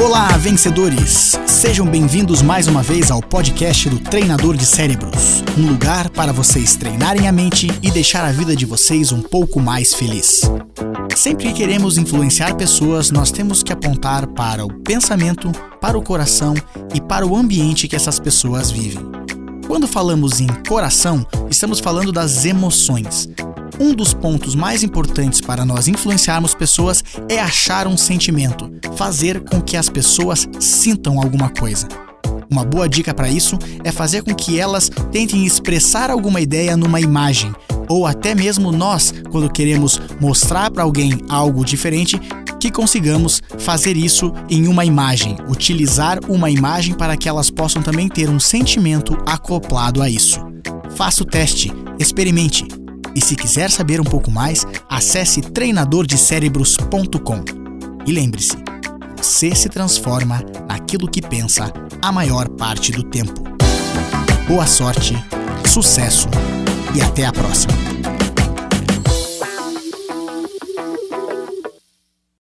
Olá, vencedores! Sejam bem-vindos mais uma vez ao podcast do Treinador de Cérebros um lugar para vocês treinarem a mente e deixar a vida de vocês um pouco mais feliz. Sempre que queremos influenciar pessoas, nós temos que apontar para o pensamento, para o coração e para o ambiente que essas pessoas vivem. Quando falamos em coração, estamos falando das emoções. Um dos pontos mais importantes para nós influenciarmos pessoas é achar um sentimento, fazer com que as pessoas sintam alguma coisa. Uma boa dica para isso é fazer com que elas tentem expressar alguma ideia numa imagem, ou até mesmo nós, quando queremos mostrar para alguém algo diferente, que consigamos fazer isso em uma imagem, utilizar uma imagem para que elas possam também ter um sentimento acoplado a isso. Faça o teste, experimente. E se quiser saber um pouco mais, acesse treinadordecerebros.com. E lembre-se, você se transforma naquilo que pensa a maior parte do tempo. Boa sorte, sucesso e até a próxima!